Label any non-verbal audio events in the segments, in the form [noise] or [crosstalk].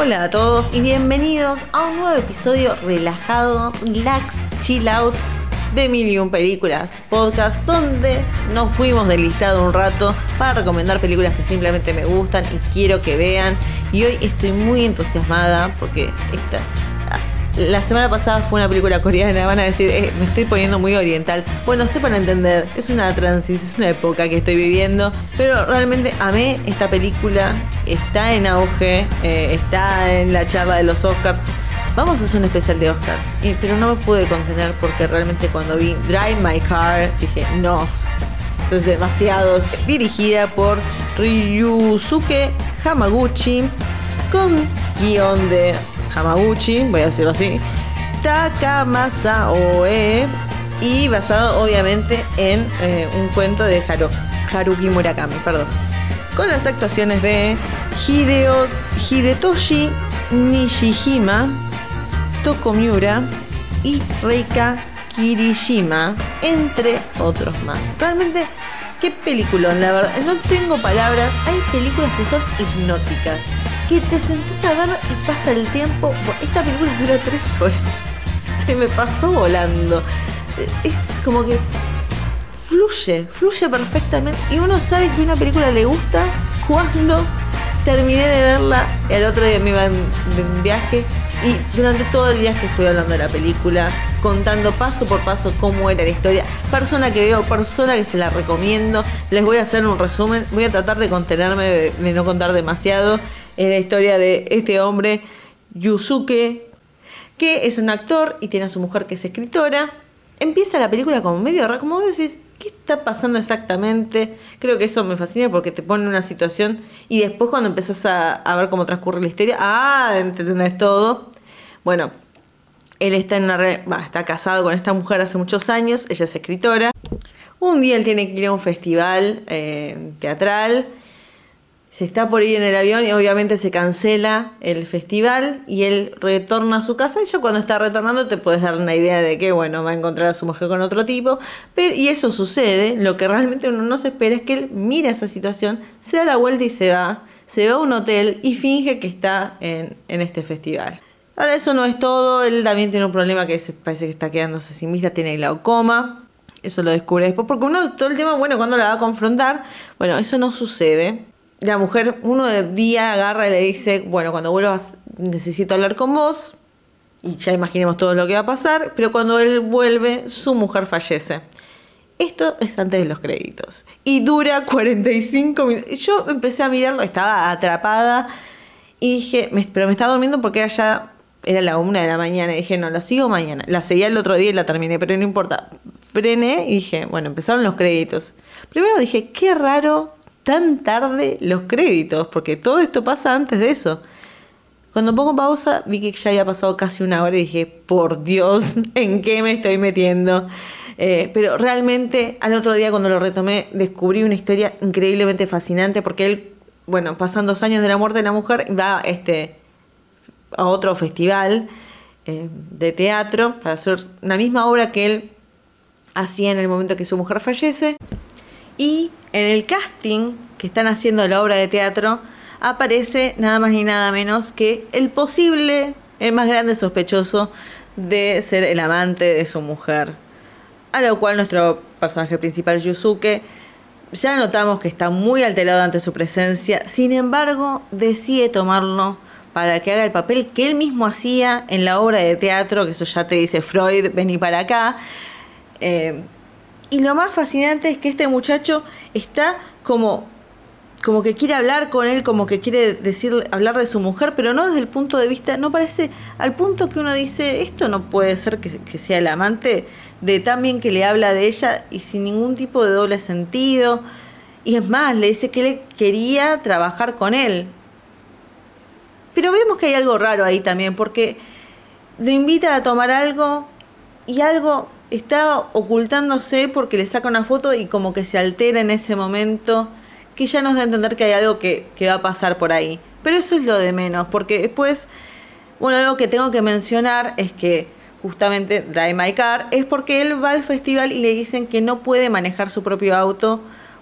Hola a todos y bienvenidos a un nuevo episodio relajado, relax, chill out de Mil y Un Películas, podcast donde nos fuimos del listado un rato para recomendar películas que simplemente me gustan y quiero que vean. Y hoy estoy muy entusiasmada porque esta, la semana pasada fue una película coreana, van a decir, eh, me estoy poniendo muy oriental. Bueno, sepan entender, es una transición, es una época que estoy viviendo, pero realmente amé esta película, está en auge, eh, está en la charla de los Oscars. Vamos a hacer un especial de Oscars, pero no me pude contener porque realmente cuando vi Drive My Car dije, no, esto es demasiado. Dirigida por Ryusuke Hamaguchi, con guion de Hamaguchi, voy a decirlo así, Takamasa Oe y basado obviamente en eh, un cuento de Haruki Murakami, perdón. Con las actuaciones de Hideo, Hidetoshi Nishijima, Tokomiura y Reika Kirishima, entre otros más. Realmente, qué peliculón, la verdad. No tengo palabras. Hay películas que son hipnóticas que te sentís a ver y pasa el tiempo. Esta película dura tres horas. [laughs] Se me pasó volando. Es como que fluye, fluye perfectamente. Y uno sabe que una película le gusta cuando terminé de verla. El otro día me iba en, viaje y durante todo el viaje estoy hablando de la película, contando paso por paso cómo era la historia. Persona que veo, persona que se la recomiendo. Les voy a hacer un resumen. Voy a tratar de contenerme, de no contar demasiado es la historia de este hombre, Yusuke, que es un actor y tiene a su mujer que es escritora. Empieza la película como medio raro, como vos decís, ¿qué está pasando exactamente? Creo que eso me fascina porque te pone en una situación y después cuando empezás a, ver cómo transcurre la historia, ah, entendés todo. Bueno, él está, en una está casado con esta mujer hace muchos años, ella es escritora. Un día él tiene que ir a un festival eh, teatral se está por ir en el avión y obviamente se cancela el festival y él retorna a su casa. Y ya cuando está retornando te puedes dar una idea de que bueno va a encontrar a su mujer con otro tipo. Pero, y eso sucede. Lo que realmente uno no se espera es que él mira esa situación se da la vuelta y se va. Se va a un hotel y finge que está en, este festival. Ahora eso no es todo. Él también tiene un problema que se, parece que está quedándose sin vista tiene glaucoma. Eso lo descubre después porque uno todo el tema bueno cuando la va a confrontar bueno eso no sucede la mujer uno de día agarra y le dice, bueno, cuando vuelvas necesito hablar con vos, y ya imaginemos todo lo que va a pasar, pero cuando él vuelve, su mujer fallece. Esto es antes de los créditos. Y dura 45 minutos. Yo empecé a mirarlo, estaba atrapada y dije, pero me estaba durmiendo porque era ya era la una de la mañana. Y dije, no, la sigo mañana. La seguía el otro día y la terminé, pero no importa. Frené y dije, bueno, empezaron los créditos. Primero dije, qué raro tan tarde los créditos, porque todo esto pasa antes de eso. Cuando pongo pausa, vi que ya había pasado casi una hora y dije, por Dios, [laughs] ¿en qué me estoy metiendo? Eh, pero realmente al otro día cuando lo retomé, descubrí una historia increíblemente fascinante, porque él, bueno, pasan dos años de la muerte de la mujer, va este, a otro festival eh, de teatro para hacer una misma obra que él hacía en el momento que su mujer fallece. Y en el casting que están haciendo la obra de teatro aparece nada más ni nada menos que el posible, el más grande sospechoso de ser el amante de su mujer. A lo cual nuestro personaje principal, Yusuke, ya notamos que está muy alterado ante su presencia, sin embargo decide tomarlo para que haga el papel que él mismo hacía en la obra de teatro, que eso ya te dice Freud, vení para acá. Eh, y lo más fascinante es que este muchacho está como, como que quiere hablar con él, como que quiere decir, hablar de su mujer, pero no desde el punto de vista, no parece al punto que uno dice, esto no puede ser que, que sea el amante de tan bien que le habla de ella y sin ningún tipo de doble sentido. Y es más, le dice que él quería trabajar con él. Pero vemos que hay algo raro ahí también, porque lo invita a tomar algo y algo está ocultándose porque le saca una foto y como que se altera en ese momento, que ya nos da a entender que hay algo que, va a pasar por ahí. Pero eso es lo de menos, porque después, bueno, algo que tengo que mencionar es que justamente Drive My Car es porque él va al festival y le dicen que no puede manejar su propio auto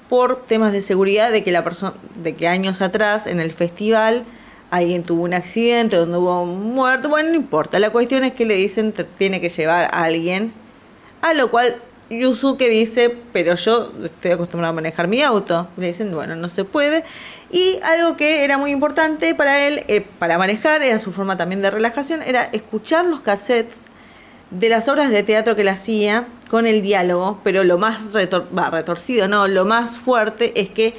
por temas de seguridad de que la persona de que años atrás en el festival alguien tuvo un accidente donde hubo un muerto, bueno, no importa, la cuestión es que le dicen te tiene que llevar a alguien, a lo cual Yusuke dice, pero yo estoy acostumbrado a manejar mi auto. Le dicen, bueno, no se puede. Y algo que era muy importante para él, eh, para manejar, era su forma también de relajación, era escuchar los cassettes de las obras de teatro que él hacía con el diálogo, pero lo más retorcido, no, lo más fuerte es que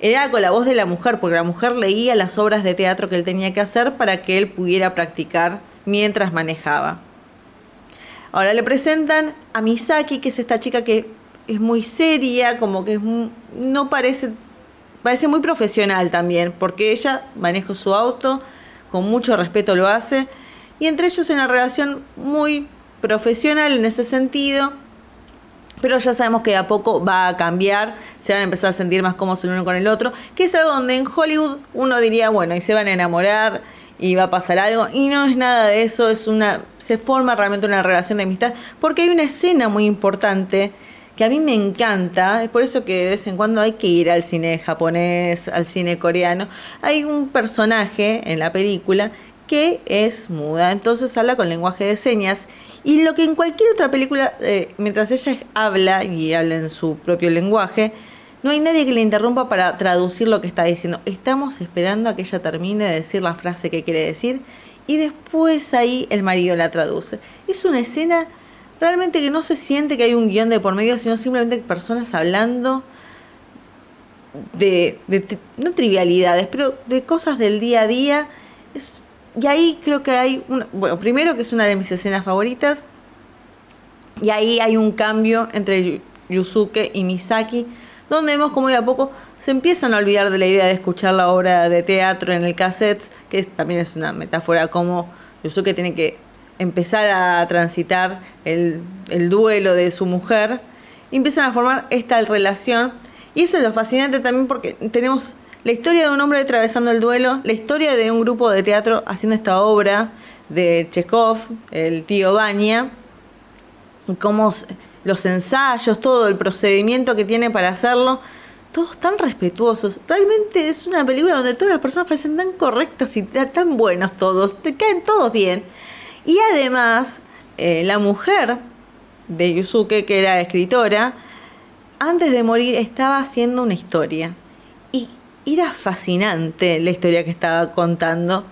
era con la voz de la mujer, porque la mujer leía las obras de teatro que él tenía que hacer para que él pudiera practicar mientras manejaba. Ahora le presentan a Misaki, que es esta chica que es muy seria, como que no parece, parece muy profesional también, porque ella maneja su auto, con mucho respeto lo hace, y entre ellos una relación muy profesional en ese sentido, pero ya sabemos que de a poco va a cambiar, se van a empezar a sentir más cómodos el uno con el otro, que es algo donde en Hollywood uno diría, bueno, y se van a enamorar y va a pasar algo. Y no es nada de eso, es una. se forma realmente una relación de amistad. Porque hay una escena muy importante que a mí me encanta. Es por eso que de vez en cuando hay que ir al cine japonés, al cine coreano. Hay un personaje en la película que es muda, entonces habla con lenguaje de señas. Y lo que en cualquier otra película, eh, mientras ella habla y habla en su propio lenguaje, no hay nadie que le interrumpa para traducir lo que está diciendo. Estamos esperando a que ella termine de decir la frase que quiere decir y después ahí el marido la traduce. Es una escena realmente que no se siente que hay un guion de por medio, sino simplemente personas hablando de, no trivialidades, pero de cosas del día a día. y ahí creo que hay, bueno, primero que es una de mis escenas favoritas, y ahí hay un cambio entre Yusuke y Misaki donde vemos como de a poco se empiezan a olvidar de la idea de escuchar la obra de teatro en el cassette, que también es una metáfora como Yusuke tiene que empezar a transitar el, duelo de su mujer, y empiezan a formar esta relación. Y eso es lo fascinante también porque tenemos la historia de un hombre atravesando el duelo, la historia de un grupo de teatro haciendo esta obra de Chekhov, el tío Baña, cómo los ensayos, todo el procedimiento que tiene para hacerlo, todos tan respetuosos. Realmente es una película donde todas las personas parecen tan correctas y tan buenos todos, te caen todos bien. Y además, eh, la mujer de Yusuke, que era escritora, antes de morir estaba haciendo una historia. Y era fascinante la historia que estaba contando.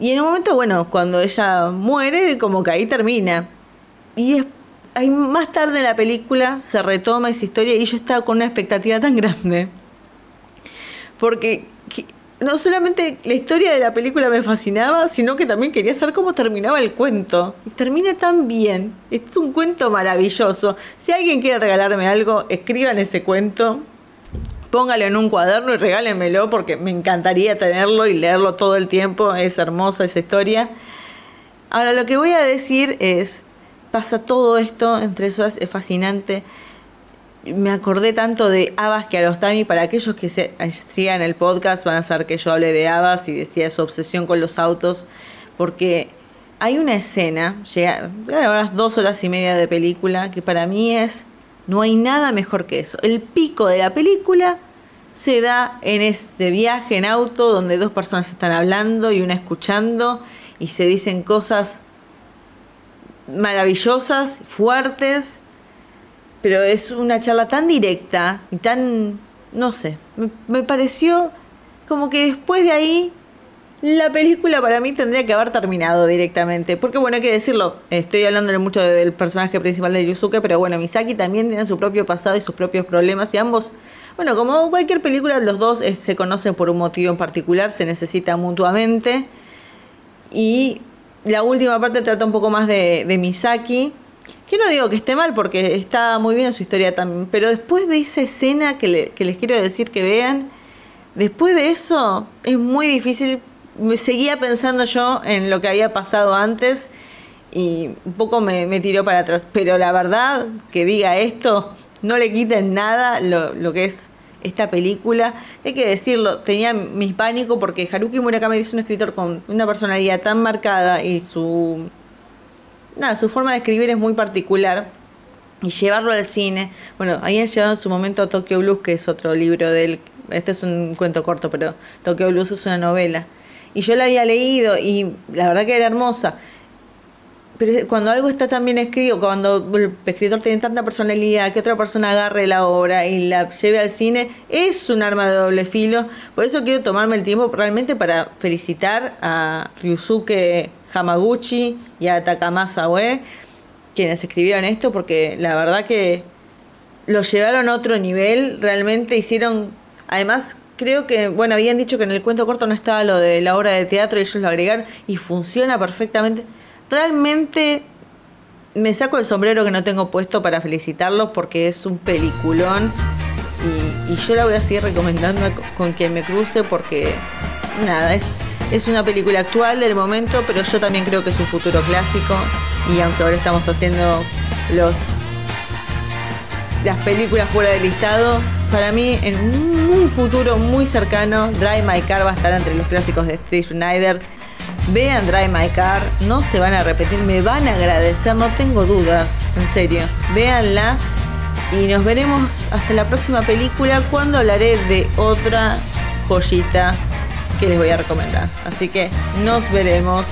Y en un momento, bueno, cuando ella muere, como que ahí termina. Y después hay más tarde en la película se retoma esa historia y yo estaba con una expectativa tan grande. Porque no solamente la historia de la película me fascinaba, sino que también quería saber cómo terminaba el cuento. Y termina tan bien. Es un cuento maravilloso. Si alguien quiere regalarme algo, escriban ese cuento. Póngalo en un cuaderno y regálenmelo porque me encantaría tenerlo y leerlo todo el tiempo. Es hermosa esa historia. Ahora lo que voy a decir es, pasa todo esto, entre eso es, fascinante. Me acordé tanto de Abbas que Arostami, para aquellos que se, sigan el podcast van a saber que yo hablé de Abbas y decía su obsesión con los autos, porque hay una escena, llega a dos horas y media de película, que para mí es, no hay nada mejor que eso. El pico de la película se da en ese viaje en auto donde dos personas están hablando y una escuchando y se dicen cosas maravillosas, fuertes, pero es una charla tan directa y tan, no sé, me, pareció como que después de ahí la película para mí tendría que haber terminado directamente. Porque bueno, hay que decirlo, estoy hablándole mucho del personaje principal de Yusuke, pero bueno, Misaki también tiene su propio pasado y sus propios problemas y ambos, bueno, como cualquier película, los dos eh, se conocen por un motivo en particular, se necesitan mutuamente. Y la última parte trata un poco más de, Misaki. Que no digo que esté mal porque está muy bien su historia también. Pero después de esa escena que, les quiero decir que vean, después de eso es muy difícil. Me seguía pensando yo en lo que había pasado antes y un poco me, tiró para atrás. Pero la verdad, que diga esto, no le quiten nada lo que es esta película. Hay que decirlo, tenía mis pánico porque Haruki Murakami es un escritor con una personalidad tan marcada y su nada, su forma de escribir es muy particular. Y llevarlo al cine, bueno, habían llevado en su momento a Tokyo Blues, que es otro libro de él. Este es un cuento corto, pero Tokyo Blues es una novela. y yo la había leído y la verdad que era hermosa. Pero cuando algo está tan bien escrito, cuando el escritor tiene tanta personalidad que otra persona agarre la obra y la lleve al cine, es un arma de doble filo. Por eso quiero tomarme el tiempo realmente para felicitar a Ryusuke Hamaguchi y a Takamasa Ue, quienes escribieron esto, porque la verdad que lo llevaron a otro nivel, realmente hicieron, además creo que, bueno, habían dicho que en el cuento corto no estaba lo de la obra de teatro y ellos lo agregaron y funciona perfectamente. Realmente me saco el sombrero que no tengo puesto para felicitarlos porque es un peliculón y, yo la voy a seguir recomendando con quien me cruce porque, nada, es, es una película actual del momento, pero yo también creo que es un futuro clásico y aunque ahora estamos haciendo los las películas fuera del listado, para mí en un futuro muy cercano, Drive My Car va a estar entre los clásicos de Steve Schneider. Vean Drive My Car, no se van a repetir, me van a agradecer, no tengo dudas, en serio. Véanla y nos veremos hasta la próxima película cuando hablaré de otra joyita que les voy a recomendar. Así que nos veremos.